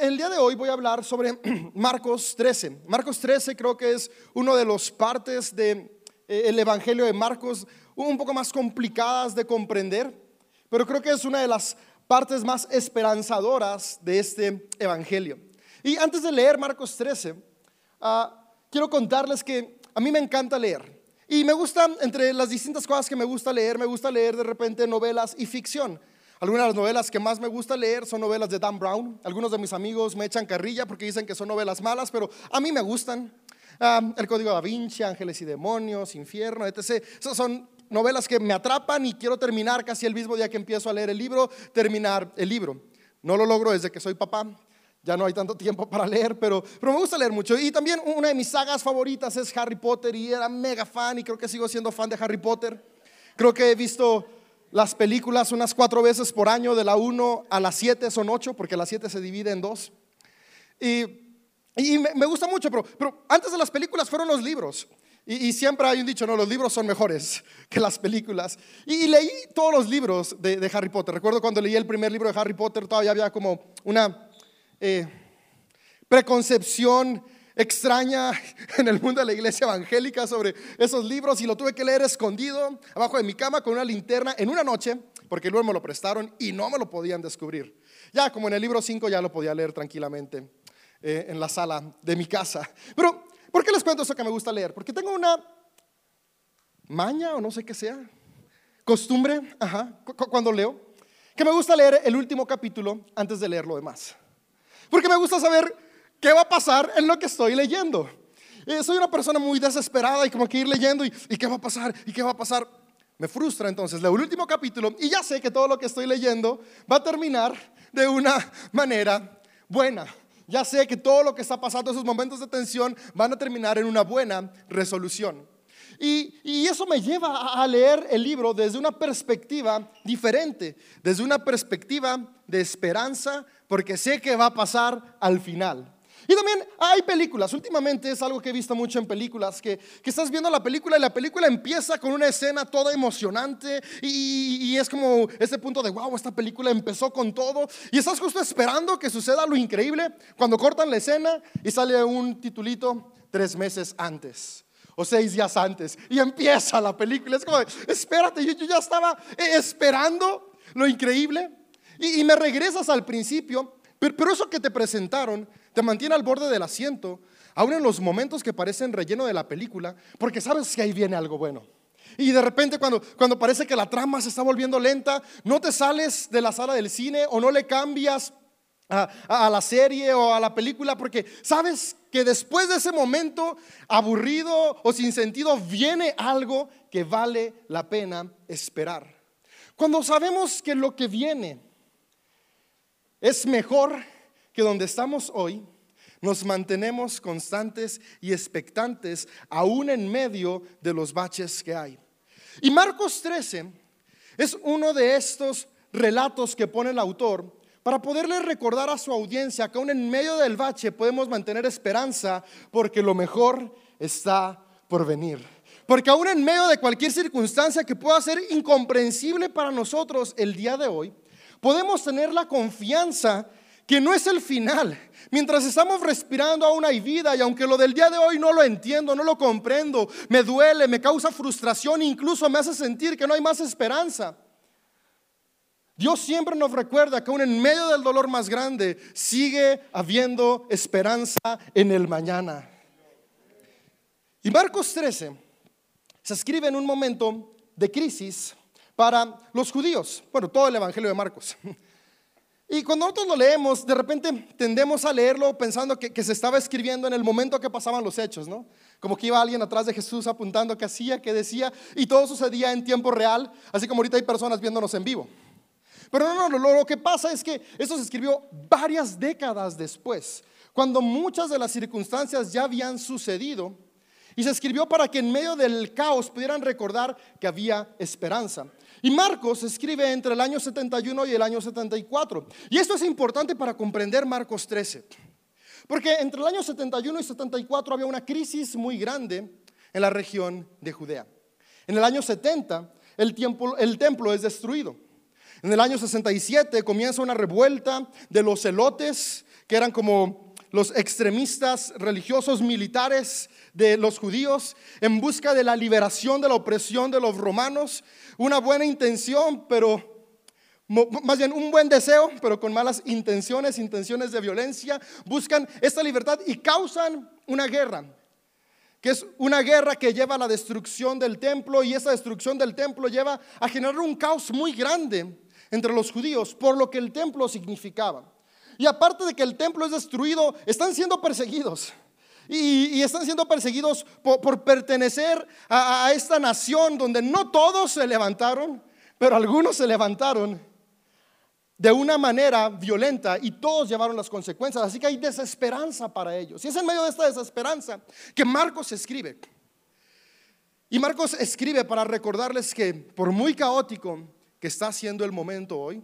el día de hoy voy a hablar sobre Marcos 13. Marcos 13 creo que es uno de los partes del de, eh, Evangelio de Marcos un poco más complicadas de comprender, pero creo que es una de las partes más esperanzadoras de este Evangelio. Y antes de leer Marcos 13, ah, quiero contarles que a mí me encanta leer. Y me gusta, entre las distintas cosas que me gusta leer, me gusta leer de repente novelas y ficción. Algunas de las novelas que más me gusta leer son novelas de Dan Brown. Algunos de mis amigos me echan carrilla porque dicen que son novelas malas, pero a mí me gustan. Ah, el Código da Vinci, Ángeles y Demonios, Infierno, etc. Esas son novelas que me atrapan y quiero terminar casi el mismo día que empiezo a leer el libro, terminar el libro. No lo logro desde que soy papá, ya no hay tanto tiempo para leer, pero, pero me gusta leer mucho. Y también una de mis sagas favoritas es Harry Potter y era mega fan y creo que sigo siendo fan de Harry Potter. Creo que he visto las películas unas cuatro veces por año, de la 1 a la 7 son 8, porque la 7 se divide en dos. Y, y me, gusta mucho, pero, pero antes de las películas fueron los libros. Y, siempre hay un dicho, no, los libros son mejores que las películas. Y, leí todos los libros de, Harry Potter. Recuerdo cuando leí el primer libro de Harry Potter, todavía había como una eh, preconcepción extraña en el mundo de la iglesia evangélica sobre esos libros y lo tuve que leer escondido abajo de mi cama con una linterna en una noche, porque luego me lo prestaron y no me lo podían descubrir. Ya como en el libro 5 ya lo podía leer tranquilamente eh, en la sala de mi casa. Pero, ¿por qué les cuento eso que me gusta leer? Porque tengo una maña o no sé qué sea, costumbre, ajá, cuando leo, que me gusta leer el último capítulo antes de leer lo demás. Porque me gusta saber qué va a pasar en lo que estoy leyendo. Eh, soy una persona muy desesperada y como que ir leyendo y, y qué va a pasar y qué va a pasar. Me frustra entonces leo el último capítulo y ya sé que todo lo que estoy leyendo va a terminar de una manera buena. Ya sé que todo lo que está pasando, esos momentos de tensión, van a terminar en una buena resolución. Y, y, eso me lleva a leer el libro desde una perspectiva diferente, desde una perspectiva de esperanza, porque sé que va a pasar al final. Y también hay películas, últimamente es algo que he visto mucho en películas, que, que estás viendo la película y la película empieza con una escena toda emocionante y, es como ese punto de, wow, esta película empezó con todo y estás justo esperando que suceda lo increíble cuando cortan la escena y sale un titulito tres meses antes o seis días antes y empieza la película. Es como, espérate, yo, ya estaba esperando lo increíble y, y me regresas al principio, pero, pero eso que te presentaron te mantiene al borde del asiento, aún en los momentos que parecen relleno de la película, porque sabes que ahí viene algo bueno. Y de repente cuando, cuando parece que la trama se está volviendo lenta, no te sales de la sala del cine o no le cambias a, a, la serie o a la película porque sabes que después de ese momento aburrido o sin sentido viene algo que vale la pena esperar. Cuando sabemos que lo que viene es mejor que donde estamos hoy, nos mantenemos constantes y expectantes aún en medio de los baches que hay. Y Marcos 13 es uno de estos relatos que pone el autor para poderle recordar a su audiencia que aún en medio del bache podemos mantener esperanza porque lo mejor está por venir. Porque aún en medio de cualquier circunstancia que pueda ser incomprensible para nosotros el día de hoy, podemos tener la confianza que no es el final. Mientras estamos respirando aún hay vida y aunque lo del día de hoy no lo entiendo, no lo comprendo, me duele, me causa frustración, incluso me hace sentir que no hay más esperanza. Dios siempre nos recuerda que aún en medio del dolor más grande sigue habiendo esperanza en el mañana. Y Marcos 13 se escribe en un momento de crisis para los judíos, bueno, todo el Evangelio de Marcos. Y cuando nosotros lo leemos, de repente tendemos a leerlo pensando que, se estaba escribiendo en el momento que pasaban los hechos, ¿no? Como que iba alguien atrás de Jesús apuntando qué hacía, qué decía, y todo sucedía en tiempo real, así como ahorita hay personas viéndonos en vivo. Pero no, no, lo, lo que pasa es que esto se escribió varias décadas después, cuando muchas de las circunstancias ya habían sucedido, y se escribió para que en medio del caos pudieran recordar que había esperanza. Y Marcos escribe entre el año 71 y el año 74. Y esto es importante para comprender Marcos 13. Porque entre el año 71 y 74 había una crisis muy grande en la región de Judea. En el año 70 el, el templo es destruido. En el año 67 comienza una revuelta de los celotes que eran como los extremistas religiosos militares de los judíos en busca de la liberación de la opresión de los romanos. Una buena intención, pero más bien un buen deseo, pero con malas intenciones, intenciones de violencia. Buscan esta libertad y causan una guerra que es una guerra que lleva a la destrucción del templo y esa destrucción del templo lleva a generar un caos muy grande entre los judíos por lo que el templo significaba. Y aparte de que el templo es destruido, están siendo perseguidos. Y, están siendo perseguidos por, pertenecer a esta nación donde no todos se levantaron, pero algunos se levantaron de una manera violenta y todos llevaron las consecuencias. Así que hay desesperanza para ellos. Y es en medio de esta desesperanza que Marcos escribe. Y Marcos escribe para recordarles que por muy caótico que está siendo el momento hoy,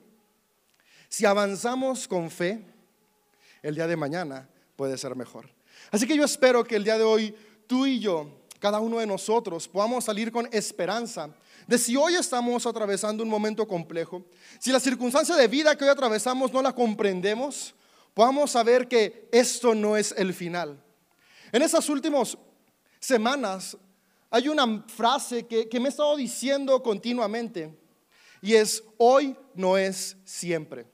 si avanzamos con fe, el día de mañana puede ser mejor. Así que yo espero que el día de hoy tú y yo, cada uno de nosotros, podamos salir con esperanza de si hoy estamos atravesando un momento complejo, si la circunstancia de vida que hoy atravesamos no la comprendemos, podamos saber que esto no es el final. En esas últimas semanas hay una frase que, que me he estado diciendo continuamente y es, hoy no es siempre.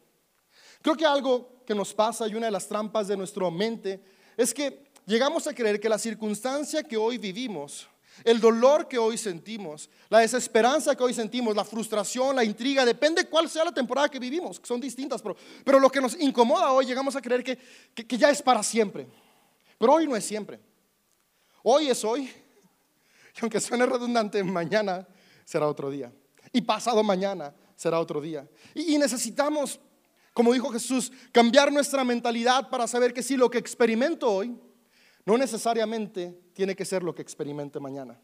Creo que algo que nos pasa y una de las trampas de nuestra mente es que llegamos a creer que la circunstancia que hoy vivimos el dolor que hoy sentimos, la desesperanza que hoy sentimos, la frustración, la intriga, depende cuál sea la temporada que vivimos, que son distintas, pero, pero lo que nos incomoda hoy llegamos a creer que, que, ya es para siempre. Pero hoy no es siempre. Hoy es hoy. Y aunque suene redundante, mañana será otro día. Y pasado mañana será otro día. Y necesitamos, como dijo Jesús, cambiar nuestra mentalidad para saber que si lo que experimento hoy no necesariamente tiene que ser lo que experimente mañana.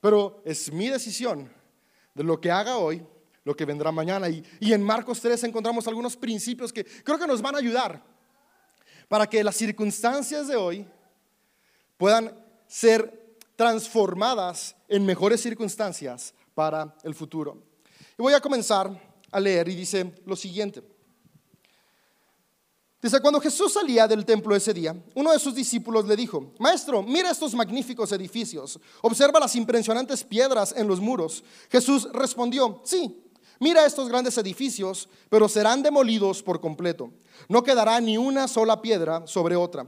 Pero es mi decisión de lo que haga hoy, lo que vendrá mañana. Y, en Marcos 3 encontramos algunos principios que creo que nos van a ayudar para que las circunstancias de hoy puedan ser transformadas en mejores circunstancias para el futuro. Y voy a comenzar a leer y dice lo siguiente. Dice, cuando Jesús salía del templo ese día, uno de sus discípulos le dijo, Maestro, mira estos magníficos edificios, observa las impresionantes piedras en los muros. Jesús respondió, sí, mira estos grandes edificios, pero serán demolidos por completo. No quedará ni una sola piedra sobre otra.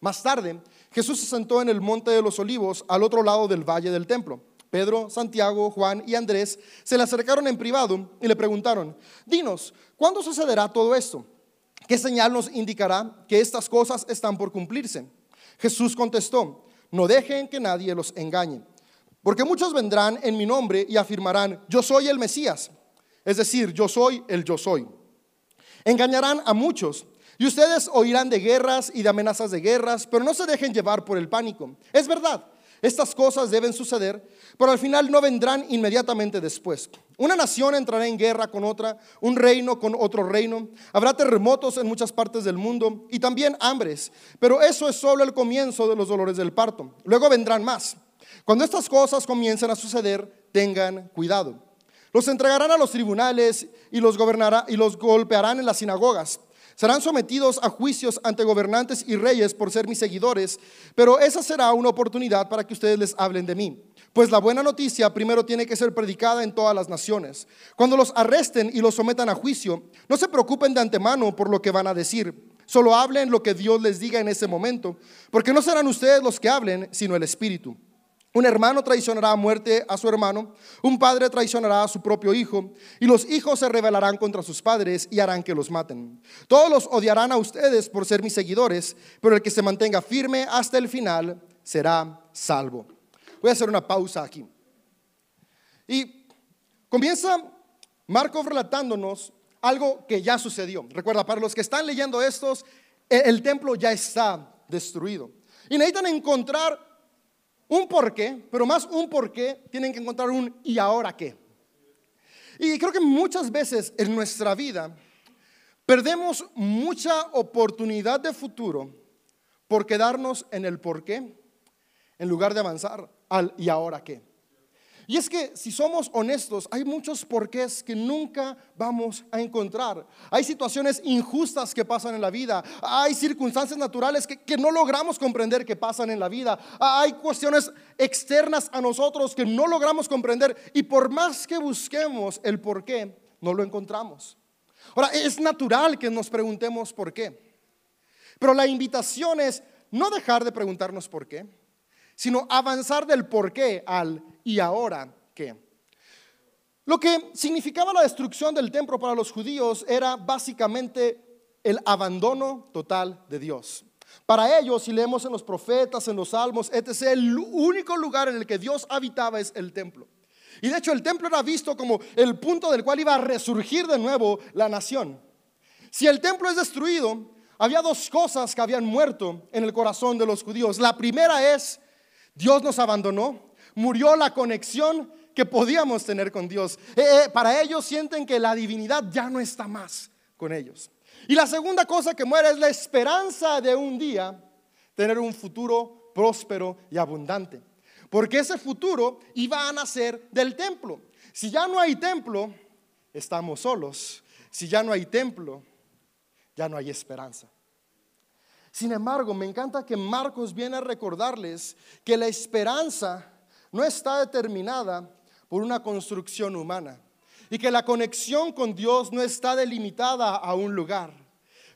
Más tarde, Jesús se sentó en el monte de los olivos al otro lado del valle del templo. Pedro, Santiago, Juan y Andrés se le acercaron en privado y le preguntaron, Dinos, ¿cuándo sucederá todo esto? ¿Qué señal nos indicará que estas cosas están por cumplirse? Jesús contestó, no dejen que nadie los engañe, porque muchos vendrán en mi nombre y afirmarán, yo soy el Mesías, es decir, yo soy el yo soy. Engañarán a muchos y ustedes oirán de guerras y de amenazas de guerras, pero no se dejen llevar por el pánico. Es verdad, estas cosas deben suceder, pero al final no vendrán inmediatamente después. Una nación entrará en guerra con otra, un reino con otro reino. Habrá terremotos en muchas partes del mundo y también hambres, pero eso es solo el comienzo de los dolores del parto. Luego vendrán más. Cuando estas cosas comiencen a suceder, tengan cuidado. Los entregarán a los tribunales y los, gobernará, y los golpearán en las sinagogas Serán sometidos a juicios ante gobernantes y reyes por ser mis seguidores, pero esa será una oportunidad para que ustedes les hablen de mí. Pues la buena noticia primero tiene que ser predicada en todas las naciones. Cuando los arresten y los sometan a juicio, no se preocupen de antemano por lo que van a decir. Solo hablen lo que Dios les diga en ese momento, porque no serán ustedes los que hablen, sino el Espíritu. Un hermano traicionará a muerte a su hermano, un padre traicionará a su propio hijo, y los hijos se rebelarán contra sus padres y harán que los maten. Todos los odiarán a ustedes por ser mis seguidores, pero el que se mantenga firme hasta el final será salvo. Voy a hacer una pausa aquí. Y comienza Marcos relatándonos algo que ya sucedió. Recuerda, para los que están leyendo estos, el templo ya está destruido. Y necesitan encontrar un por qué, pero más un por qué, tienen que encontrar un y ahora qué. Y creo que muchas veces en nuestra vida perdemos mucha oportunidad de futuro por quedarnos en el por qué en lugar de avanzar al y ahora qué. Y es que si somos honestos, hay muchos porqués que nunca vamos a encontrar. Hay situaciones injustas que pasan en la vida. Hay circunstancias naturales que, no logramos comprender que pasan en la vida. Hay cuestiones externas a nosotros que no logramos comprender. Y por más que busquemos el porqué, no lo encontramos. Ahora, es natural que nos preguntemos por qué. Pero la invitación es no dejar de preguntarnos por qué, sino avanzar del por qué al ¿y ahora qué? Lo que significaba la destrucción del templo para los judíos era básicamente el abandono total de Dios. Para ellos, si leemos en los profetas, en los salmos, etc., el único lugar en el que Dios habitaba es el templo. Y de hecho el templo era visto como el punto del cual iba a resurgir de nuevo la nación. Si el templo es destruido, había dos cosas que habían muerto en el corazón de los judíos. La primera es, Dios nos abandonó murió la conexión que podíamos tener con Dios. Eh, eh, para ellos sienten que la divinidad ya no está más con ellos. Y la segunda cosa que muere es la esperanza de un día tener un futuro próspero y abundante. Porque ese futuro iba a nacer del templo. Si ya no hay templo, estamos solos. Si ya no hay templo, ya no hay esperanza. Sin embargo, me encanta que Marcos viene a recordarles que la esperanza no está determinada por una construcción humana y que la conexión con Dios no está delimitada a un lugar.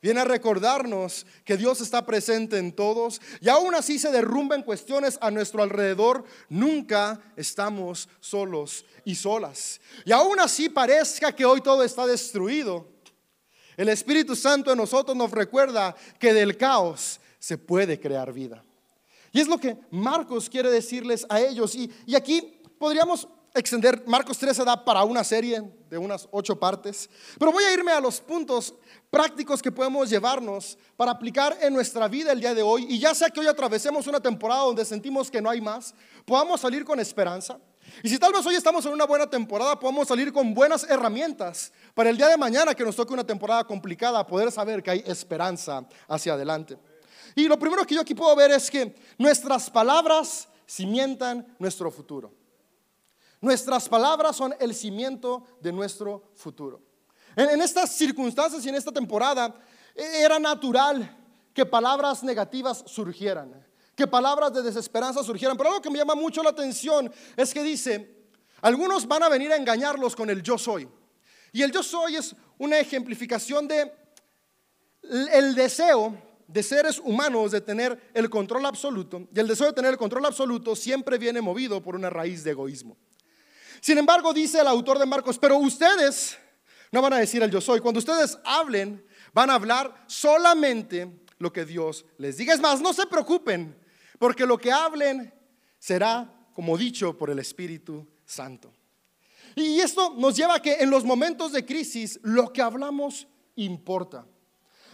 Viene a recordarnos que Dios está presente en todos y aún así se derrumban cuestiones a nuestro alrededor, nunca estamos solos y solas. Y aún así parezca que hoy todo está destruido. El Espíritu Santo en nosotros nos recuerda que del caos se puede crear vida. Y es lo que Marcos quiere decirles a ellos. Y, aquí podríamos extender, Marcos 13 da para una serie de unas ocho partes, pero voy a irme a los puntos prácticos que podemos llevarnos para aplicar en nuestra vida el día de hoy. Y ya sea que hoy atravesemos una temporada donde sentimos que no hay más, podamos salir con esperanza. Y si tal vez hoy estamos en una buena temporada, podemos salir con buenas herramientas para el día de mañana que nos toque una temporada complicada, poder saber que hay esperanza hacia adelante. Y lo primero que yo aquí puedo ver es que nuestras palabras cimientan nuestro futuro. Nuestras palabras son el cimiento de nuestro futuro. En, estas circunstancias y en esta temporada e, era natural que palabras negativas surgieran, que palabras de desesperanza surgieran. Pero algo que me llama mucho la atención es que dice, algunos van a venir a engañarlos con el yo soy. Y el yo soy es una ejemplificación de el deseo de seres humanos de tener el control absoluto, y el deseo de tener el control absoluto siempre viene movido por una raíz de egoísmo. Sin embargo, dice el autor de Marcos, pero ustedes no van a decir el yo soy. Cuando ustedes hablen, van a hablar solamente lo que Dios les diga. Es más, no se preocupen, porque lo que hablen será como dicho por el Espíritu Santo. Y esto nos lleva a que en los momentos de crisis lo que hablamos importa.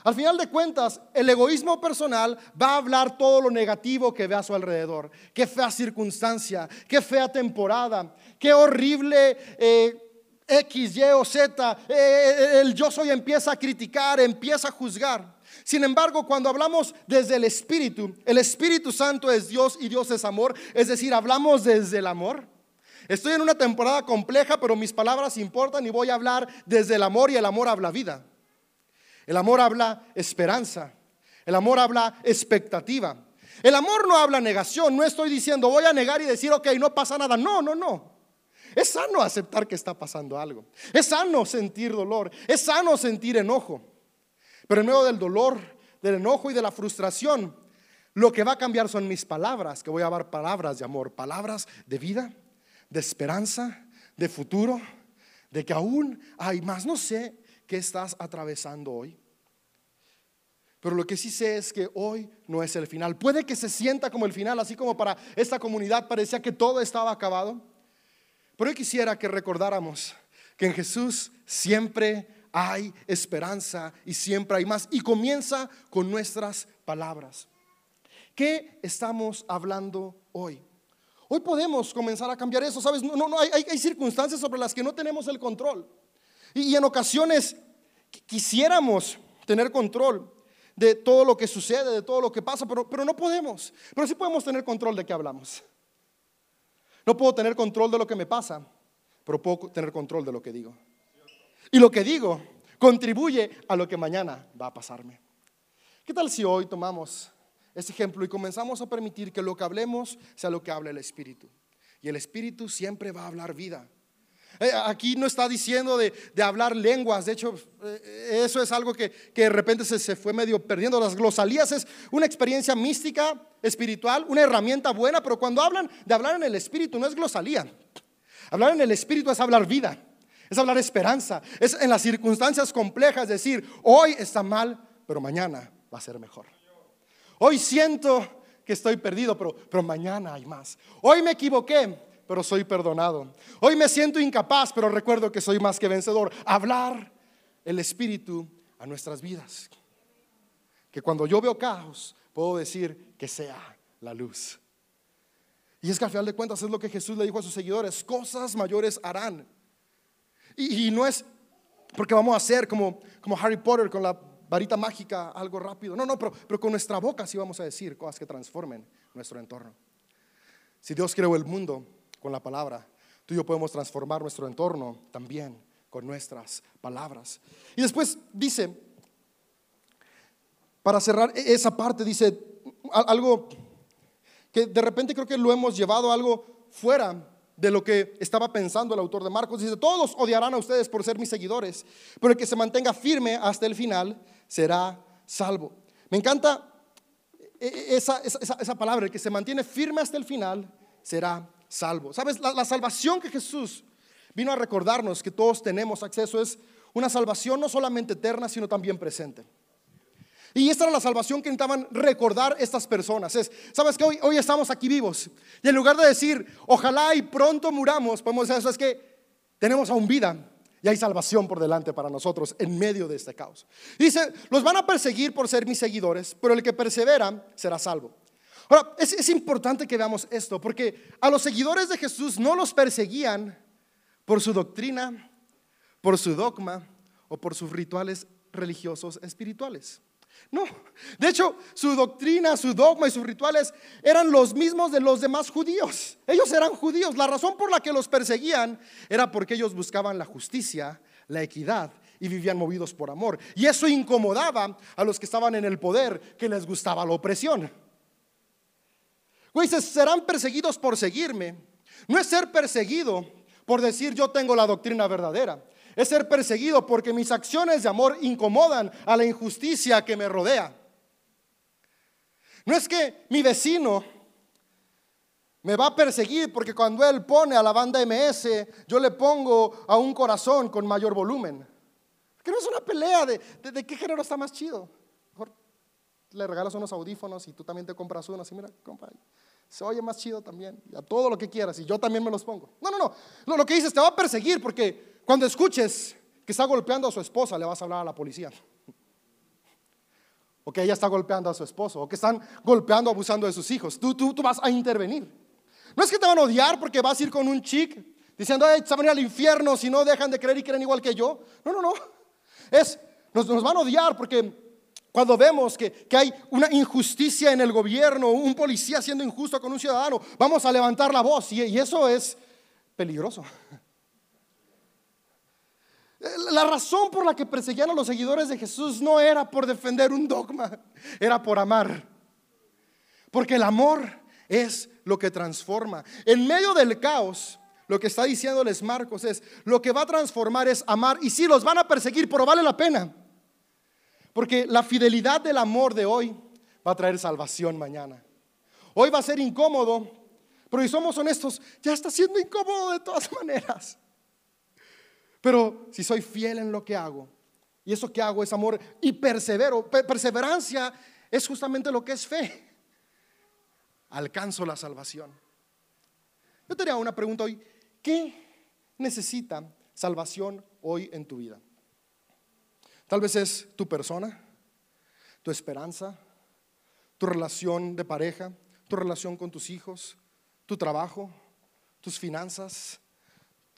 Al final de cuentas, el egoísmo personal va a hablar todo lo negativo que ve a su alrededor. Qué fea circunstancia, qué fea temporada, qué horrible eh, X, Y o Z. Eh, el yo soy empieza a criticar, empieza a juzgar. Sin embargo, cuando hablamos desde el Espíritu, el Espíritu Santo es Dios y Dios es amor, es decir, hablamos desde el amor. Estoy en una temporada compleja, pero mis palabras importan y voy a hablar desde el amor y el amor habla vida. El amor habla esperanza. El amor habla expectativa. El amor no habla negación. No estoy diciendo voy a negar y decir, ok, no pasa nada. No, no, no. Es sano aceptar que está pasando algo. Es sano sentir dolor. Es sano sentir enojo. Pero en medio del dolor, del enojo y de la frustración, lo que va a cambiar son mis palabras, que voy a dar palabras de amor, palabras de vida, de esperanza, de futuro, de que aún hay más. No sé qué estás atravesando hoy. Pero lo que sí sé es que hoy no es el final. Puede que se sienta como el final, así como para esta comunidad parecía que todo estaba acabado. Pero yo quisiera que recordáramos que en Jesús siempre hay esperanza y siempre hay más. Y comienza con nuestras palabras. ¿Qué estamos hablando hoy? Hoy podemos comenzar a cambiar eso, ¿sabes? No, no, hay, circunstancias sobre las que no tenemos el control. Y, en ocasiones quisiéramos tener control de todo lo que sucede, de todo lo que pasa, pero, pero no podemos. Pero sí podemos tener control de qué hablamos. No puedo tener control de lo que me pasa, pero puedo tener control de lo que digo. Y lo que digo contribuye a lo que mañana va a pasarme. ¿Qué tal si hoy tomamos ese ejemplo y comenzamos a permitir que lo que hablemos sea lo que hable el Espíritu? Y el Espíritu siempre va a hablar vida. Eh, aquí no está diciendo de, hablar lenguas, de hecho eh, eso es algo que, de repente se, se, fue medio perdiendo. Las glosalías es una experiencia mística, espiritual, una herramienta buena, pero cuando hablan de hablar en el Espíritu no es glosalía. Hablar en el Espíritu es hablar vida, es hablar esperanza, es en las circunstancias complejas decir, hoy está mal, pero mañana va a ser mejor. Hoy siento que estoy perdido, pero, pero mañana hay más. Hoy me equivoqué, pero soy perdonado. Hoy me siento incapaz, pero recuerdo que soy más que vencedor. Hablar el Espíritu a nuestras vidas. Que cuando yo veo caos, puedo decir que sea la luz. Y es que al final de cuentas es lo que Jesús le dijo a sus seguidores, cosas mayores harán. Y, no es porque vamos a hacer como, como Harry Potter con la varita mágica, algo rápido. No, no, pero, pero con nuestra boca sí vamos a decir cosas que transformen nuestro entorno. Si Dios creó el mundo con la palabra, tú y yo podemos transformar nuestro entorno también con nuestras palabras. Y después dice, para cerrar e-, esa parte, dice algo que de repente creo que lo hemos llevado algo fuera de lo que estaba pensando el autor de Marcos. Dice, todos odiarán a ustedes por ser mis seguidores, pero el que se mantenga firme hasta el final será salvo. Me encanta e, e, esa, palabra, el que se mantiene firme hasta el final será salvo. ¿Sabes? La salvación que Jesús vino a recordarnos que todos tenemos acceso es una salvación no solamente eterna, sino también presente. Y esta era la salvación que intentaban recordar estas personas. Es, sabes que hoy, hoy estamos aquí vivos. Y en lugar de decir, ojalá y pronto muramos, podemos decir eso, es que tenemos aún vida y hay salvación por delante para nosotros en medio de este caos. Dice, los van a perseguir por ser mis seguidores, pero el que persevera será salvo. Ahora, es, es importante que veamos esto, porque a los seguidores de Jesús no los perseguían por su doctrina, por su dogma o por sus rituales religiosos espirituales. No, de hecho, su doctrina, su dogma y sus rituales eran los mismos de los demás judíos. Ellos eran judíos. La razón por la que los perseguían era porque ellos buscaban la justicia, la equidad y vivían movidos por amor. Y eso incomodaba a los que estaban en el poder, que les gustaba la opresión. Güey, serán perseguidos por seguirme. No es ser perseguido por decir yo tengo la doctrina verdadera es ser perseguido porque mis acciones de amor incomodan a la injusticia que me rodea. No es que mi vecino me va a perseguir porque cuando él pone a la banda MS, yo le pongo a un corazón con mayor volumen. Que no es una pelea de, de, qué género está más chido. Mejor le regalas unos audífonos y tú también te compras unos y mira, compra Se oye más chido también. Y a todo lo que quieras y yo también me los pongo. No, no, no. Lo que dices, te va a perseguir porque cuando escuches que está golpeando a su esposa, le vas a hablar a la policía. O que ella está golpeando a su esposo, o que están golpeando, abusando de sus hijos. Tú, tú, tú vas a intervenir. No es que te van a odiar porque vas a ir con un chic diciendo, ay, se van a al infierno si no dejan de creer y creen igual que yo. No, no, no. Es, nos, van a odiar porque cuando vemos que, que, hay una injusticia en el gobierno, un policía siendo injusto con un ciudadano, vamos a levantar la voz y eso es peligroso. La razón por la que perseguían a los seguidores de Jesús no era por defender un dogma, era por amar. Porque el amor es lo que transforma. En medio del caos, lo que está diciéndoles Marcos es, lo que va a transformar es amar. Y sí, los van a perseguir, pero vale la pena. Porque la fidelidad del amor de hoy va a traer salvación mañana. Hoy va a ser incómodo, pero si somos honestos, ya está siendo incómodo de todas maneras. Pero si soy fiel en lo que hago, y eso que hago es amor y persevero, perseverancia es justamente lo que es fe, alcanzo la salvación. Yo te haría una pregunta hoy, ¿qué necesita salvación hoy en tu vida? Tal vez es tu persona, tu esperanza, tu relación de pareja, tu relación con tus hijos, tu trabajo, tus finanzas,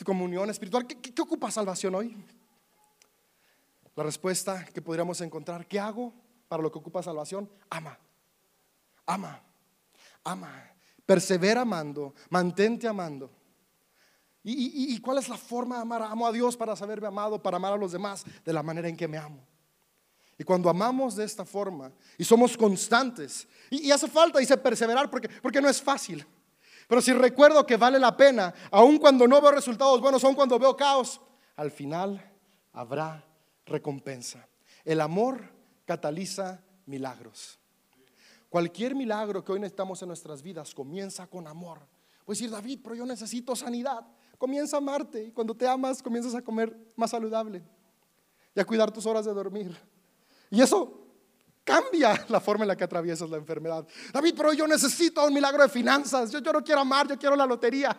comunión espiritual. ¿Qué, ocupa salvación hoy? La respuesta que podríamos encontrar, ¿qué hago para lo que ocupa salvación? Ama, ama, ama. persevera amando, mantente amando. ¿Y, cuál es la forma de amar? Amo a Dios para saberme amado, para amar a los demás de la manera en que me amo. Y cuando amamos de esta forma y somos constantes, y, hace falta, dice, perseverar porque no es fácil. Pero si recuerdo que vale la pena, aun cuando no veo resultados buenos, aun cuando veo caos, al final habrá recompensa. El amor cataliza milagros. Cualquier milagro que hoy necesitamos en nuestras vidas comienza con amor. Puedes decir, David, pero yo necesito sanidad. Comienza a amarte y cuando te amas comienzas a comer más saludable y a cuidar tus horas de dormir. Y eso cambia la forma en la que atraviesas la enfermedad. David, pero yo necesito un milagro de finanzas. Yo, no quiero amar, yo quiero la lotería.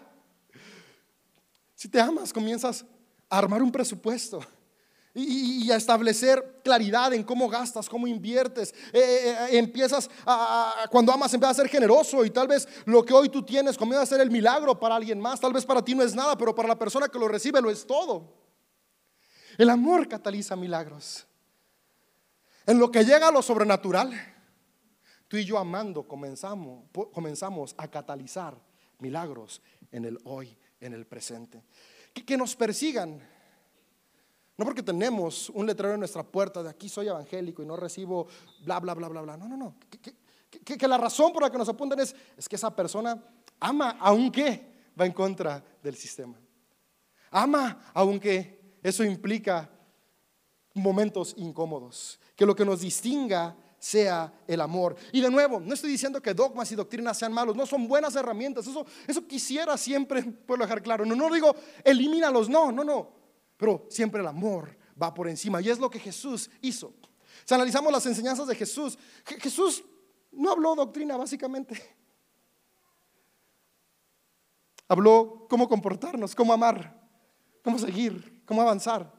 Si te amas, comienzas a armar un presupuesto y, a establecer claridad en cómo gastas, cómo inviertes. Eh, eh, eh, empiezas a, cuando amas, empiezas a ser generoso y tal vez lo que hoy tú tienes comienza a ser el milagro para alguien más. Tal vez para ti no es nada, pero para la persona que lo recibe lo es todo. El amor cataliza milagros. En lo que llega a lo sobrenatural, tú y yo amando comenzamos, comenzamos a catalizar milagros en el hoy, en el presente. que nos persigan no porque tenemos un letrero en nuestra puerta de aquí soy evangélico y no recibo bla, bla, bla, bla, bla. No, no, no. Que, la razón por la que nos apuntan es, es que esa persona ama aunque va en contra del sistema. Ama aunque eso implica momentos incómodos. Que lo que nos distinga sea el amor. Y de nuevo, no estoy diciendo que dogmas y doctrinas sean malos, no son buenas herramientas. Eso, eso quisiera siempre puedo dejar claro. No, no digo elimínalos, no, no, no. Pero siempre el amor va por encima. Y es lo que Jesús hizo. Si analizamos las enseñanzas de Jesús, Jesús no habló doctrina básicamente. Habló cómo comportarnos, cómo amar, cómo seguir, cómo avanzar.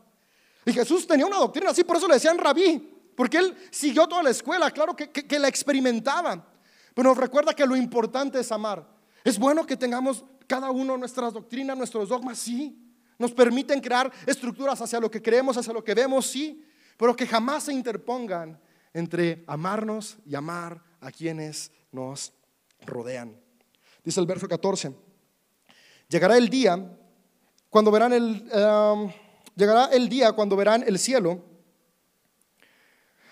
Y Jesús tenía una doctrina así, por eso le decían rabí, porque él siguió toda la escuela, claro que, que la experimentaba. Pero nos recuerda que lo importante es amar. Es bueno que tengamos cada uno nuestras doctrinas, nuestros dogmas, sí. Nos permiten crear estructuras hacia lo que creemos, hacia lo que vemos, sí, pero que jamás se interpongan entre amarnos y amar a quienes nos rodean. Dice el verso 14, llegará el día cuando verán el, um, llegará el día cuando verán el cielo.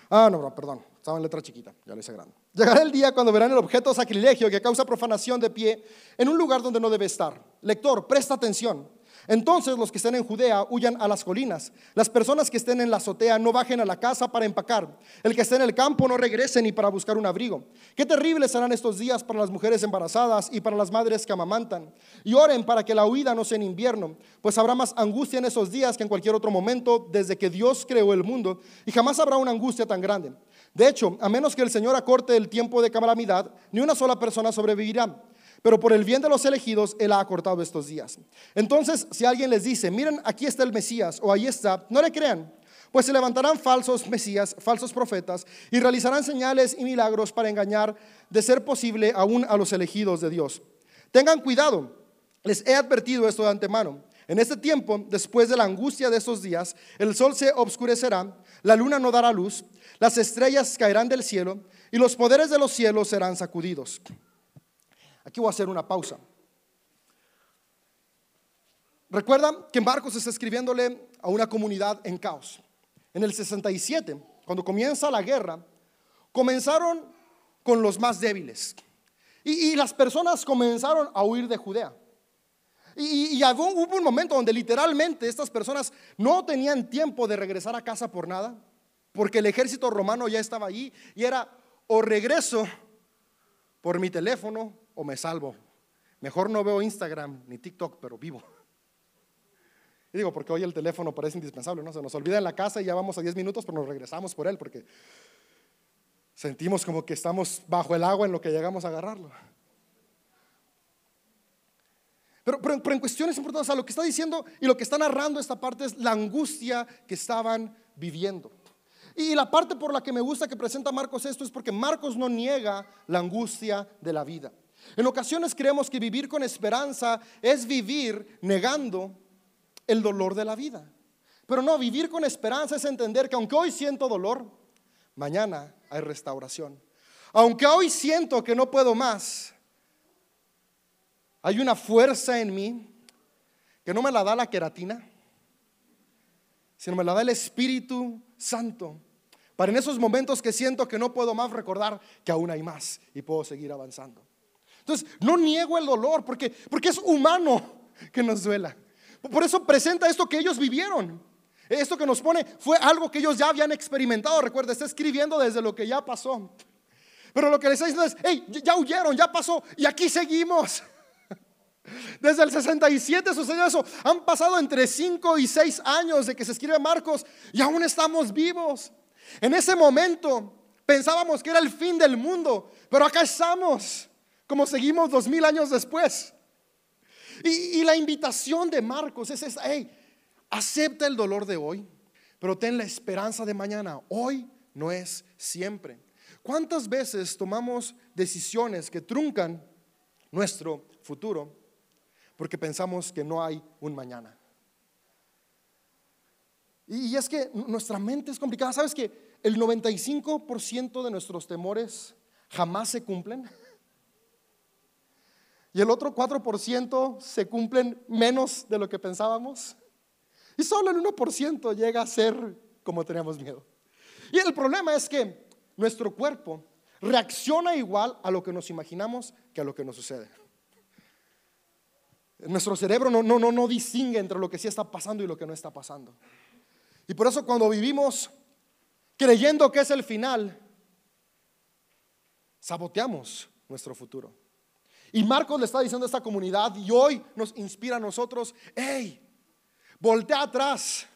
Ah, no, perdón, estaba en letra chiquita, ya lo hice grande. Llegará el día cuando verán el objeto sacrilegio que causa profanación de pie en un lugar donde no debe estar. Lector, presta atención. Entonces los que estén en Judea huyan a las colinas. Las personas que estén en la azotea no bajen a la casa para empacar. El que esté en el campo no regrese ni para buscar un abrigo. Qué terribles serán estos días para las mujeres embarazadas y para las madres que amamantan. Y oren para que la huida no sea en invierno, pues habrá más angustia en esos días que en cualquier otro momento desde que Dios creó el mundo. Y jamás habrá una angustia tan grande. De hecho, a menos que el Señor acorte el tiempo de calamidad, ni una sola persona sobrevivirá pero por el bien de los elegidos, Él ha acortado estos días. Entonces, si alguien les dice, miren, aquí está el Mesías o ahí está, no le crean, pues se levantarán falsos Mesías, falsos profetas, y realizarán señales y milagros para engañar, de ser posible, aún a los elegidos de Dios. Tengan cuidado, les he advertido esto de antemano. En este tiempo, después de la angustia de esos días, el sol se obscurecerá, la luna no dará luz, las estrellas caerán del cielo y los poderes de los cielos serán sacudidos. Aquí a hacer una pausa. Recuerda que Marcos está escribiéndole a una comunidad en caos. En el 67, cuando comienza la guerra, comenzaron con los más débiles. Y, las personas comenzaron a huir de Judea. Y, y hubo, hubo un momento donde literalmente estas personas no tenían tiempo de regresar a casa por nada, porque el ejército romano ya estaba allí y era o regreso por mi teléfono o me salvo. Mejor no veo Instagram ni TikTok, pero vivo. Y digo, porque hoy el teléfono parece indispensable, ¿no? Se nos olvida en la casa y ya vamos a 10 minutos, pero nos regresamos por él, porque sentimos como que estamos bajo el agua en lo que llegamos a agarrarlo. Pero, pero, en cuestiones importantes, o sea, lo que está diciendo y lo que está narrando esta parte es la angustia que estaban viviendo. Y la parte por la que me gusta que presenta Marcos esto es porque Marcos no niega la angustia de la vida. En ocasiones creemos que vivir con esperanza es vivir negando el dolor de la vida. Pero no, vivir con esperanza es entender que aunque hoy siento dolor, mañana hay restauración. Aunque hoy siento que no puedo más, hay una fuerza en mí que no me la da la queratina, sino me la da el Espíritu Santo. Para en esos momentos que siento que no puedo más recordar que aún hay más y puedo seguir avanzando. Entonces, no niego el dolor porque, porque es humano que nos duela. Por eso presenta esto que ellos vivieron. Esto que nos pone fue algo que ellos ya habían experimentado. Recuerda, está escribiendo desde lo que ya pasó. Pero lo que les está diciendo es, hey, ya huyeron, ya pasó y aquí seguimos. Desde el 67 sucedió eso. Han pasado entre 5 y 6 años de que se escribe Marcos y aún estamos vivos. En ese momento pensábamos que era el fin del mundo, pero acá estamos, como seguimos dos mil años después. Y, y, la invitación de Marcos es esta, hey, acepta el dolor de hoy, pero ten la esperanza de mañana. Hoy no es siempre. ¿Cuántas veces tomamos decisiones que truncan nuestro futuro porque pensamos que no hay un mañana? Y, es que nuestra mente es complicada. ¿Sabes que el 95% de nuestros temores jamás se cumplen? Y el otro 4% se cumplen menos de lo que pensábamos. Y solo el 1% llega a ser como teníamos miedo. Y el problema es que nuestro cuerpo reacciona igual a lo que nos imaginamos que a lo que nos sucede. Nuestro cerebro no, no, no, no distingue entre lo que sí está pasando y lo que no está pasando. Y por eso cuando vivimos creyendo que es el final, saboteamos nuestro futuro. Y Marcos le está diciendo a esta comunidad y hoy nos inspira a nosotros, hey, voltea atrás.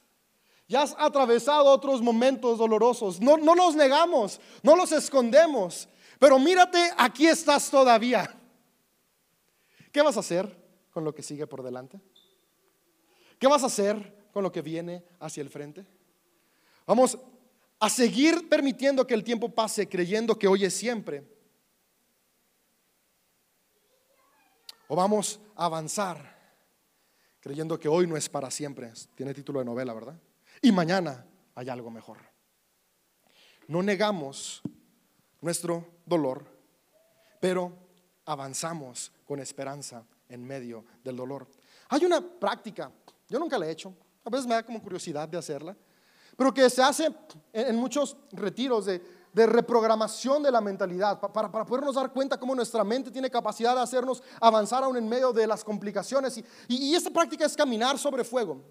Ya has atravesado otros momentos dolorosos. No, no los negamos, no los escondemos. Pero mírate, aquí estás todavía. ¿Qué vas a hacer con lo que sigue por delante? ¿Qué vas a hacer con lo que viene hacia el frente? Vamos a seguir permitiendo que el tiempo pase creyendo que hoy es siempre. O vamos a avanzar creyendo que hoy no es para siempre. Tiene título de novela, ¿verdad? Y mañana hay algo mejor. No negamos nuestro dolor, pero avanzamos con esperanza en medio del dolor. Hay una práctica, yo nunca la he hecho, a veces me da como curiosidad de hacerla, pero que se hace en muchos retiros de, reprogramación de la mentalidad, para, para, podernos dar cuenta cómo nuestra mente tiene capacidad de hacernos avanzar aún en medio de las complicaciones. Y, y, esta práctica es caminar sobre fuego.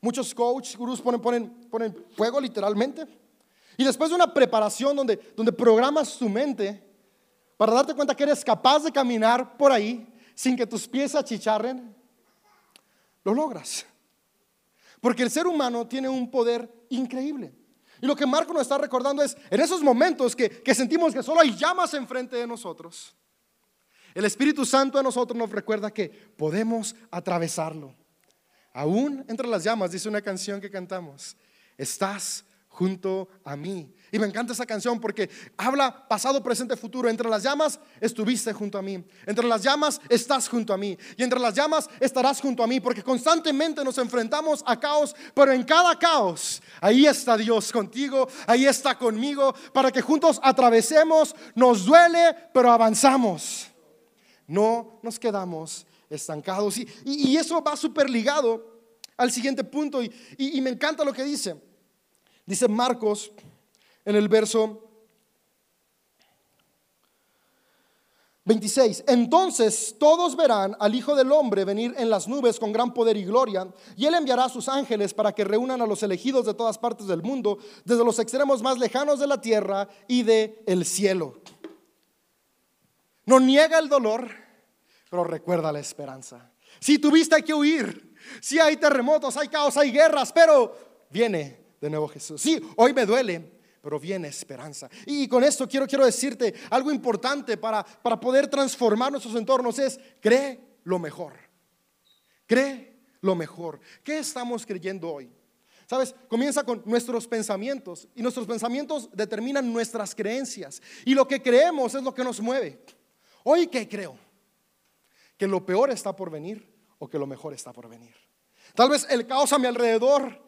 Muchos coaches, gurús ponen, ponen, ponen fuego literalmente. Y después de una preparación donde, donde programas tu mente para darte cuenta que eres capaz de caminar por ahí sin que tus pies achicharren, lo logras. Porque el ser humano tiene un poder increíble. Y lo que Marco nos está recordando es, en esos momentos que, sentimos que solo hay llamas enfrente de nosotros, el Espíritu Santo de nosotros nos recuerda que podemos atravesarlo. Aún entre las llamas, dice una canción que cantamos, estás junto a mí. Y me encanta esa canción porque habla pasado, presente, futuro. Entre las llamas estuviste junto a mí. Entre las llamas estás junto a mí. Y entre las llamas estarás junto a mí. Porque constantemente nos enfrentamos a caos. Pero en cada caos, ahí está Dios contigo. Ahí está conmigo. Para que juntos atravesemos. Nos duele, pero avanzamos. No nos quedamos estancados. Y, eso va súper ligado al siguiente punto. y me encanta lo que dice. Dice Marcos en el verso 26. Entonces todos verán al Hijo del Hombre venir en las nubes con gran poder y gloria, y él enviará a sus ángeles para que reúnan a los elegidos de todas partes del mundo, desde los extremos más lejanos de la tierra y de el cielo. No niega el dolor, pero recuerda la esperanza. Si tuviste que huir, si hay terremotos, hay caos, hay guerras, pero viene de nuevo Jesús. Sí, hoy me duele, pero viene esperanza. Y con esto quiero, quiero decirte algo importante para, para poder transformar nuestros entornos es, cree lo mejor. Cree lo mejor. ¿Qué estamos creyendo hoy? Sabes, comienza con nuestros pensamientos y nuestros pensamientos determinan nuestras creencias y lo que creemos es lo que nos mueve. Hoy, ¿qué creo? Que lo peor está por venir o que lo mejor está por venir. Tal vez el caos a mi alrededor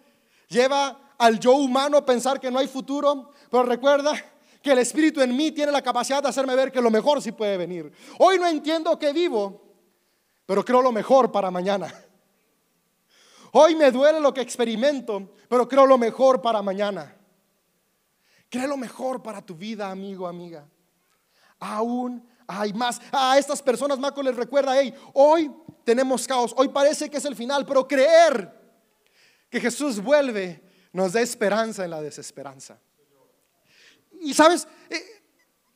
lleva al yo humano pensar que no hay futuro, pero recuerda que el Espíritu en mí tiene la capacidad de hacerme ver que lo mejor sí puede venir. Hoy no entiendo que vivo, pero creo lo mejor para mañana. Hoy me duele lo que experimento, pero creo lo mejor para mañana. Cree lo mejor para tu vida, amigo, amiga. Aún hay más. A estas personas, Marco les recuerda, hoy tenemos caos, hoy parece que es el final, pero creer que Jesús vuelve nos da esperanza en la desesperanza. Y sabes, eh,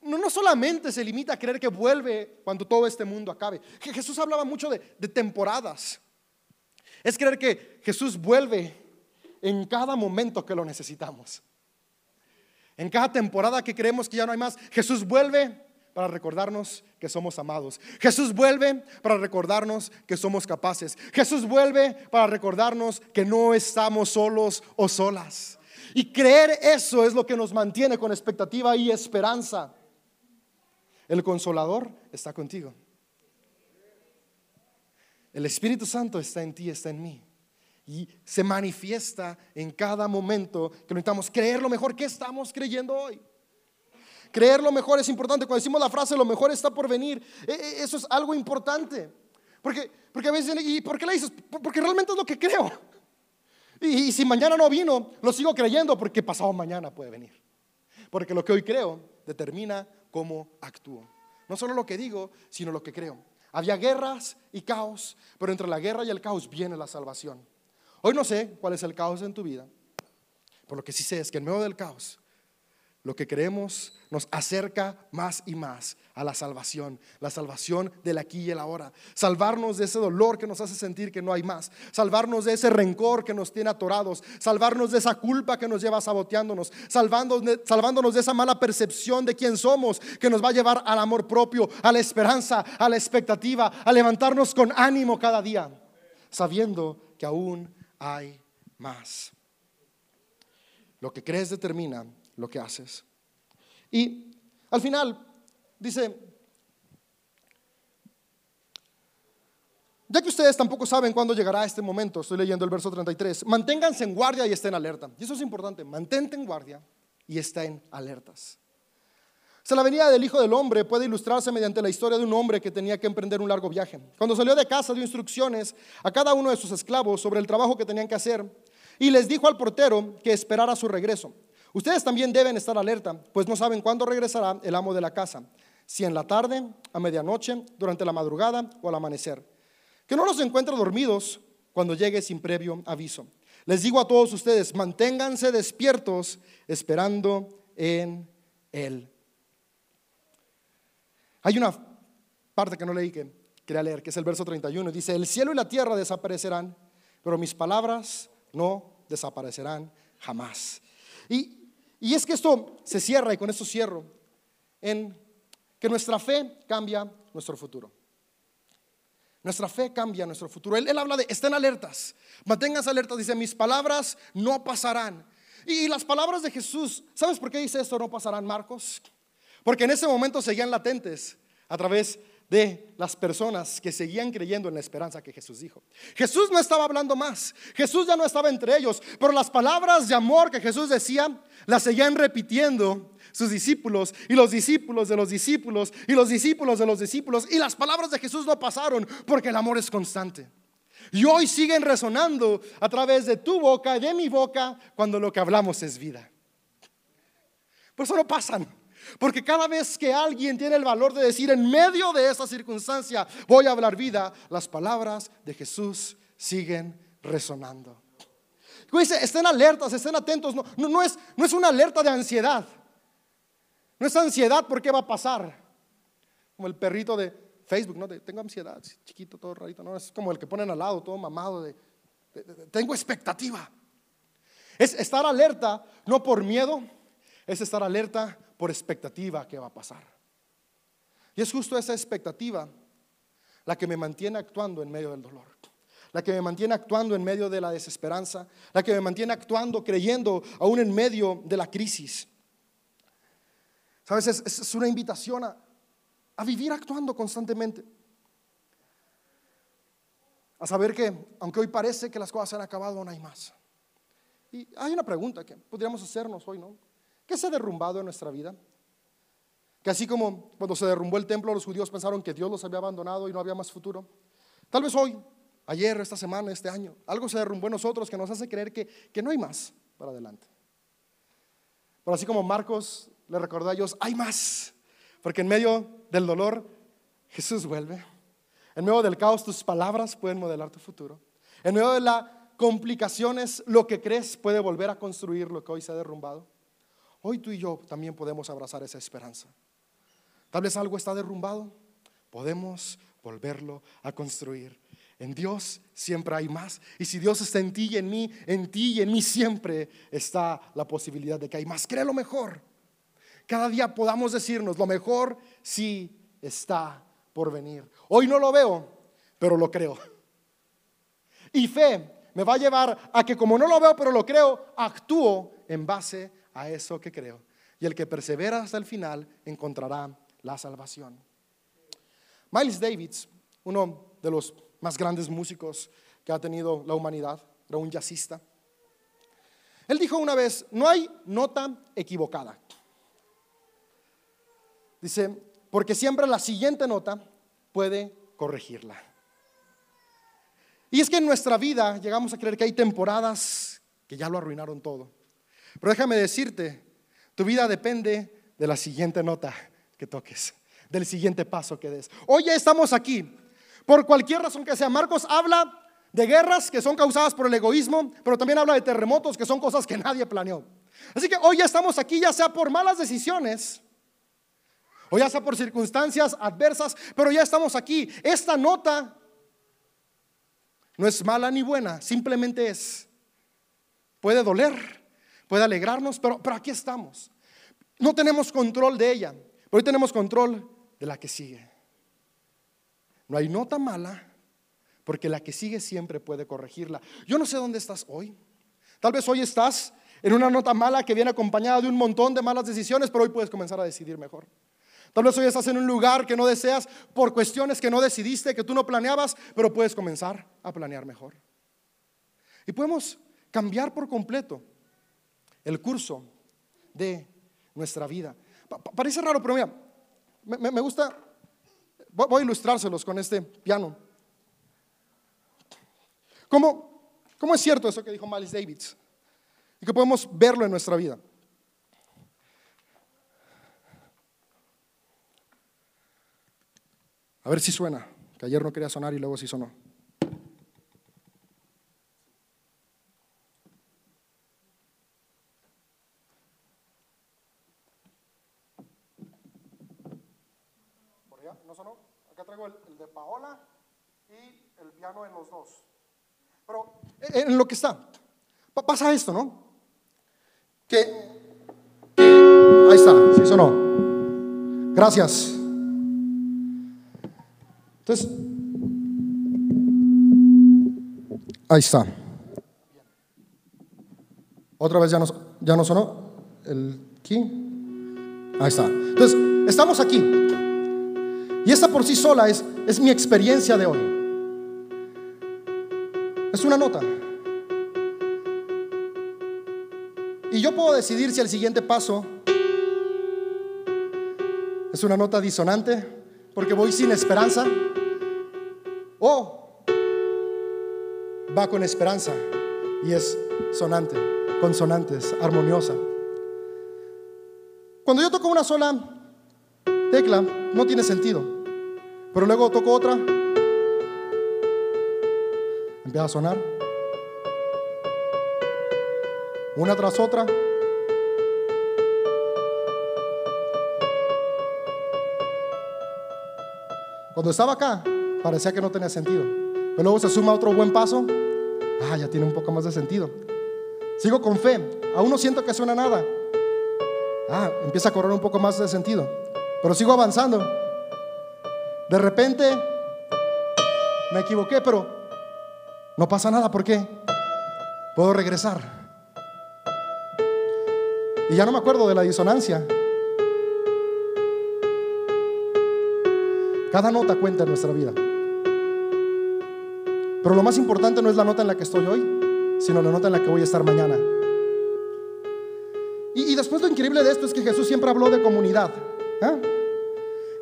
no, no, solamente se limita a creer que vuelve cuando todo este mundo acabe. Jesús hablaba mucho de, de temporadas. Es creer que Jesús vuelve en cada momento que lo necesitamos. En cada temporada que creemos que ya no hay más, Jesús vuelve para recordarnos que somos amados. Jesús vuelve para recordarnos que somos capaces. Jesús vuelve para recordarnos que no estamos solos o solas. Y creer eso es lo que nos mantiene con expectativa y esperanza. El consolador está contigo. El Espíritu Santo está en ti, está en mí. Y se manifiesta en cada momento que necesitamos creer lo mejor que estamos creyendo hoy. Creer lo mejor es importante. Cuando decimos la frase lo mejor está por venir, e, e, eso es algo importante. Porque, porque a veces, ¿y por qué le dices? Porque realmente es lo que creo. Y, y si mañana no vino, lo sigo creyendo porque pasado mañana puede venir. Porque lo que hoy creo determina cómo actúo. No solo lo que digo, sino lo que creo. Había guerras y caos, pero entre la guerra y el caos viene la salvación. Hoy no sé cuál es el caos en tu vida, por lo que sí sé es que en medio del caos, lo que creemos nos acerca más y más a la salvación, la salvación del aquí y el ahora. Salvarnos de ese dolor que nos hace sentir que no hay más. Salvarnos de ese rencor que nos tiene atorados. Salvarnos de esa culpa que nos lleva saboteándonos. Salvándonos, salvándonos de esa mala percepción de quién somos que nos va a llevar al amor propio, a la esperanza, a la expectativa, a levantarnos con ánimo cada día, sabiendo que aún hay más. Lo que crees determina lo que haces. Y al final dice, ya que ustedes tampoco saben cuándo llegará este momento, estoy leyendo el verso 33, manténganse en guardia y estén alerta. Y eso es importante, mantente en guardia y estén alertas. O la venida del Hijo del Hombre puede ilustrarse mediante la historia de un hombre que tenía que emprender un largo viaje. Cuando salió de casa dio instrucciones a cada uno de sus esclavos sobre el trabajo que tenían que hacer y les dijo al portero que esperara su regreso. Ustedes también deben estar alerta, pues no saben cuándo regresará el amo de la casa, si en la tarde, a medianoche, durante la madrugada o al amanecer. Que no los encuentre dormidos cuando llegue sin previo aviso. Les digo a todos ustedes, manténganse despiertos esperando en Él. Hay una parte que no leí que quería leer, que es el verso 31. Dice, el cielo y la tierra desaparecerán, pero mis palabras no desaparecerán jamás. Y, y es que esto se cierra, y con esto cierro, en que nuestra fe cambia nuestro futuro. Nuestra fe cambia nuestro futuro. Él, habla de, estén alertas, manténganse alertas, dice, mis palabras no pasarán. Y, y las palabras de Jesús, ¿sabes por qué dice esto no pasarán, Marcos? Porque en ese momento seguían latentes a través de las personas que seguían creyendo en la esperanza que Jesús dijo. Jesús no estaba hablando más, Jesús ya no estaba entre ellos, pero las palabras de amor que Jesús decía las seguían repitiendo sus discípulos y los discípulos de los discípulos y los discípulos de los discípulos y las palabras de Jesús no pasaron porque el amor es constante. Y hoy siguen resonando a través de tu boca y de mi boca cuando lo que hablamos es vida. Por eso no pasan. Porque cada vez que alguien tiene el valor de decir en medio de esa circunstancia voy a hablar vida, las palabras de Jesús siguen resonando. Dice, estén alertas, estén atentos. No, no, es, no es una alerta de ansiedad. No es ansiedad por qué va a pasar. Como el perrito de Facebook, ¿no? tengo ansiedad, chiquito, todo rarito. No, es como el que ponen al lado, todo mamado. de, tengo expectativa. Es estar alerta, no por miedo, es estar alerta por expectativa que va a pasar. Y es justo esa expectativa la que me mantiene actuando en medio del dolor, la que me mantiene actuando en medio de la desesperanza, la que me mantiene actuando creyendo aún en medio de la crisis. Sabes, es, una invitación a, a vivir actuando constantemente. A saber que, aunque hoy parece que las cosas se han acabado, no hay más. Y hay una pregunta que podríamos hacernos hoy, ¿no? ¿Qué se ha derrumbado en nuestra vida? Que así como cuando se derrumbó el templo, los judíos pensaron que Dios los había abandonado y no había más futuro. Tal vez hoy, ayer, esta semana, este año, algo se derrumbó en nosotros que nos hace creer que, que no hay más para adelante. Pero así como Marcos le recordó a ellos, hay más. Porque en medio del dolor, Jesús vuelve. En medio del caos, tus palabras pueden modelar tu futuro. En medio de las complicaciones, lo que crees puede volver a construir lo que hoy se ha derrumbado. Hoy tú y yo también podemos abrazar esa esperanza. Tal vez algo está derrumbado, podemos volverlo a construir. En Dios siempre hay más. Y si Dios está en ti y en mí, en ti y en mí siempre está la posibilidad de que hay más. Cree lo mejor. Cada día podamos decirnos, lo mejor sí está por venir. Hoy no lo veo, pero lo creo. Y fe me va a llevar a que como no lo veo, pero lo creo, actúo en base a eso que creo. Y el que persevera hasta el final encontrará la salvación. Miles Davis, uno de los más grandes músicos que ha tenido la humanidad, era un jazzista. Él dijo una vez, no hay nota equivocada. Dice, porque siempre la siguiente nota puede corregirla. Y es que en nuestra vida llegamos a creer que hay temporadas que ya lo arruinaron todo. Pero déjame decirte, tu vida depende de la siguiente nota que toques, del siguiente paso que des. Hoy ya estamos aquí, por cualquier razón que sea. Marcos habla de guerras que son causadas por el egoísmo, pero también habla de terremotos que son cosas que nadie planeó. Así que hoy ya estamos aquí, ya sea por malas decisiones, o ya sea por circunstancias adversas, pero ya estamos aquí. Esta nota no es mala ni buena, simplemente es. Puede doler, puede alegrarnos, pero, pero aquí estamos. No tenemos control de ella, pero hoy tenemos control de la que sigue. No hay nota mala, porque la que sigue siempre puede corregirla. Yo no sé dónde estás hoy. Tal vez hoy estás en una nota mala que viene acompañada de un montón de malas decisiones, pero hoy puedes comenzar a decidir mejor. Tal vez hoy estás en un lugar que no deseas por cuestiones que no decidiste, que tú no planeabas, pero puedes comenzar a planear mejor. Y podemos cambiar por completo el curso de nuestra vida. parece raro, pero mira, me, gusta, voy, a ilustrárselos con este piano. ¿Cómo, ¿Cómo es cierto eso que dijo Miles Davis? Y que podemos verlo en nuestra vida. A ver si suena, que ayer no quería sonar y luego sí sonó. El, de Paola y el piano en los dos. Pero eh, en lo que está, pasa esto, ¿no? Que, ahí está, sí sonó. Gracias. Entonces, ahí está. Otra vez ya no, ya no sonó el aquí. Ahí está. Entonces, estamos aquí. Y esta por sí sola es, es mi experiencia de hoy. Es una nota. Y yo puedo decidir si el siguiente paso es una nota disonante, porque voy sin esperanza, o va con esperanza y es sonante, consonantes, armoniosa. Cuando yo toco una sola tecla, no tiene sentido. Pero luego toco otra, empieza a sonar. Una tras otra. Cuando estaba acá, parecía que no tenía sentido. Pero luego se suma otro buen paso. Ah, ya tiene un poco más de sentido. Sigo con fe. Aún no siento que suena nada. Ah, empieza a correr un poco más de sentido. Pero sigo avanzando. De repente me equivoqué, pero no pasa nada. ¿Por qué? Puedo regresar. Y ya no me acuerdo de la disonancia. Cada nota cuenta en nuestra vida. Pero lo más importante no es la nota en la que estoy hoy, sino la nota en la que voy a estar mañana. Y, y después lo increíble de esto es que Jesús siempre habló de comunidad. ¿eh?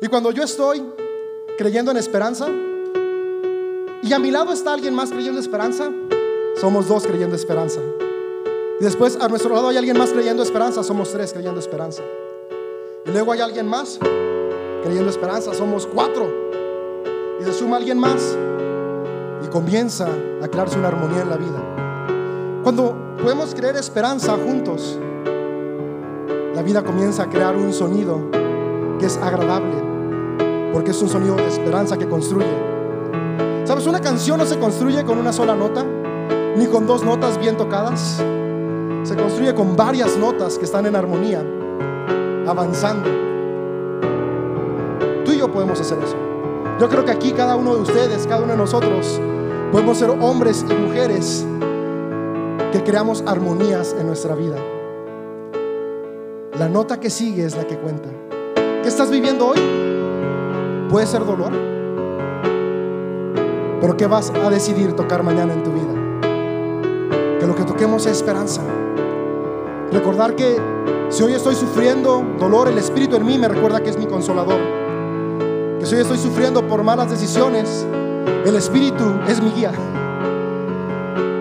Y cuando yo estoy creyendo en esperanza, y a mi lado está alguien más creyendo esperanza, somos dos creyendo esperanza. Y después a nuestro lado hay alguien más creyendo esperanza, somos tres creyendo esperanza. Y luego hay alguien más creyendo esperanza, somos cuatro. Y se suma alguien más y comienza a crearse una armonía en la vida. Cuando podemos creer esperanza juntos, la vida comienza a crear un sonido que es agradable, porque es un sonido de esperanza que construye. ¿Sabes? Una canción no se construye con una sola nota, ni con dos notas bien tocadas. Se construye con varias notas que están en armonía, avanzando. Tú y yo podemos hacer eso. Yo creo que aquí cada uno de ustedes, cada uno de nosotros, podemos ser hombres y mujeres que creamos armonías en nuestra vida. La nota que sigue es la que cuenta. ¿Qué estás viviendo hoy? Puede ser dolor. Pero ¿qué vas a decidir tocar mañana en tu vida? Que lo que toquemos es esperanza. Recordar que si hoy estoy sufriendo dolor, el Espíritu en mí me recuerda que es mi consolador. Que si hoy estoy sufriendo por malas decisiones, el Espíritu es mi guía.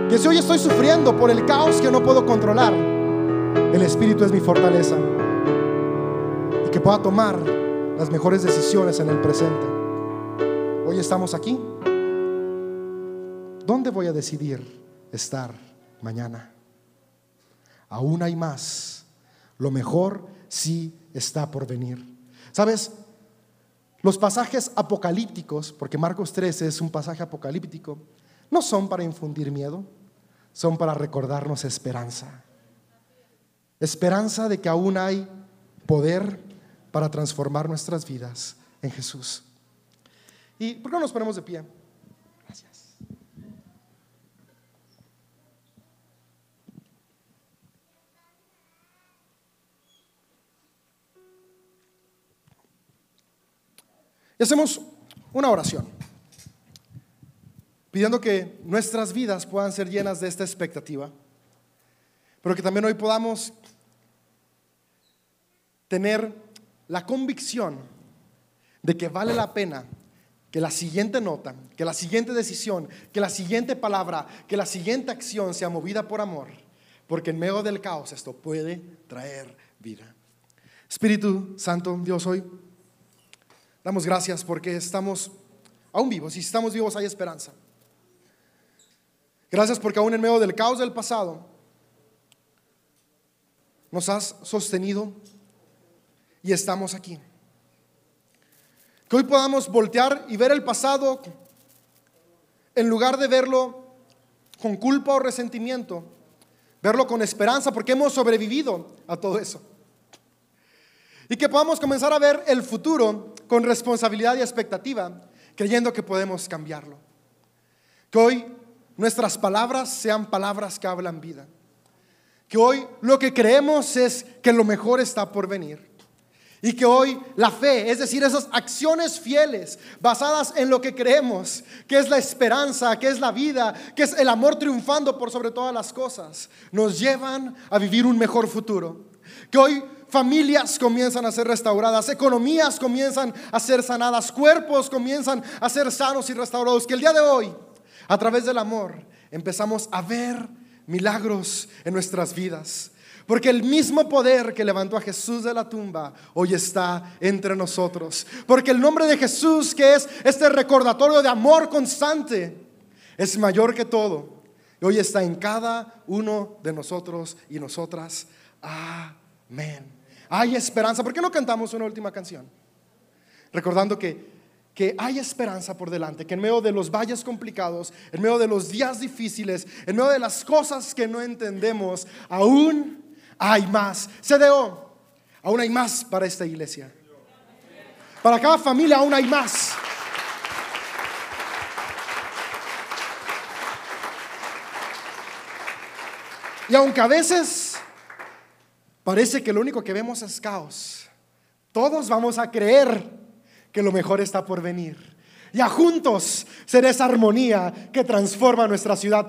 Que si hoy estoy sufriendo por el caos que no puedo controlar, el Espíritu es mi fortaleza. Y que pueda tomar las mejores decisiones en el presente. Hoy estamos aquí. ¿Dónde voy a decidir estar mañana? Aún hay más. Lo mejor sí está por venir. ¿Sabes? Los pasajes apocalípticos, porque Marcos 13 es un pasaje apocalíptico, no son para infundir miedo, son para recordarnos esperanza. Esperanza de que aún hay poder para transformar nuestras vidas en Jesús. ¿Y por qué no nos ponemos de pie? Gracias. Y hacemos una oración, pidiendo que nuestras vidas puedan ser llenas de esta expectativa, pero que también hoy podamos tener la convicción de que vale la pena que la siguiente nota, que la siguiente decisión, que la siguiente palabra, que la siguiente acción sea movida por amor, porque en medio del caos esto puede traer vida. Espíritu Santo, Dios, hoy damos gracias porque estamos aún vivos y si estamos vivos hay esperanza. Gracias porque aún en medio del caos del pasado nos has sostenido y estamos aquí. Que hoy podamos voltear y ver el pasado en lugar de verlo con culpa o resentimiento, verlo con esperanza porque hemos sobrevivido a todo eso. Y que podamos comenzar a ver el futuro con responsabilidad y expectativa, creyendo que podemos cambiarlo. Que hoy nuestras palabras sean palabras que hablan vida. Que hoy lo que creemos es que lo mejor está por venir. Y que hoy la fe, es decir, esas acciones fieles basadas en lo que creemos, que es la esperanza, que es la vida, que es el amor triunfando por sobre todas las cosas, nos llevan a vivir un mejor futuro. Que hoy familias comienzan a ser restauradas, economías comienzan a ser sanadas, cuerpos comienzan a ser sanos y restaurados. Que el día de hoy, a través del amor, empezamos a ver milagros en nuestras vidas. Porque el mismo poder que levantó a Jesús de la tumba hoy está entre nosotros. Porque el nombre de Jesús, que es este recordatorio de amor constante, es mayor que todo. Y hoy está en cada uno de nosotros y nosotras. Amén. Hay esperanza. ¿Por qué no cantamos una última canción? Recordando que, que hay esperanza por delante, que en medio de los valles complicados, en medio de los días difíciles, en medio de las cosas que no entendemos, aún hay más. CDO, aún hay más para esta iglesia. Para cada familia aún hay más. Y aunque a veces parece que lo único que vemos es caos, todos vamos a creer que lo mejor está por venir. Y a juntos será esa armonía que transforma nuestra ciudad.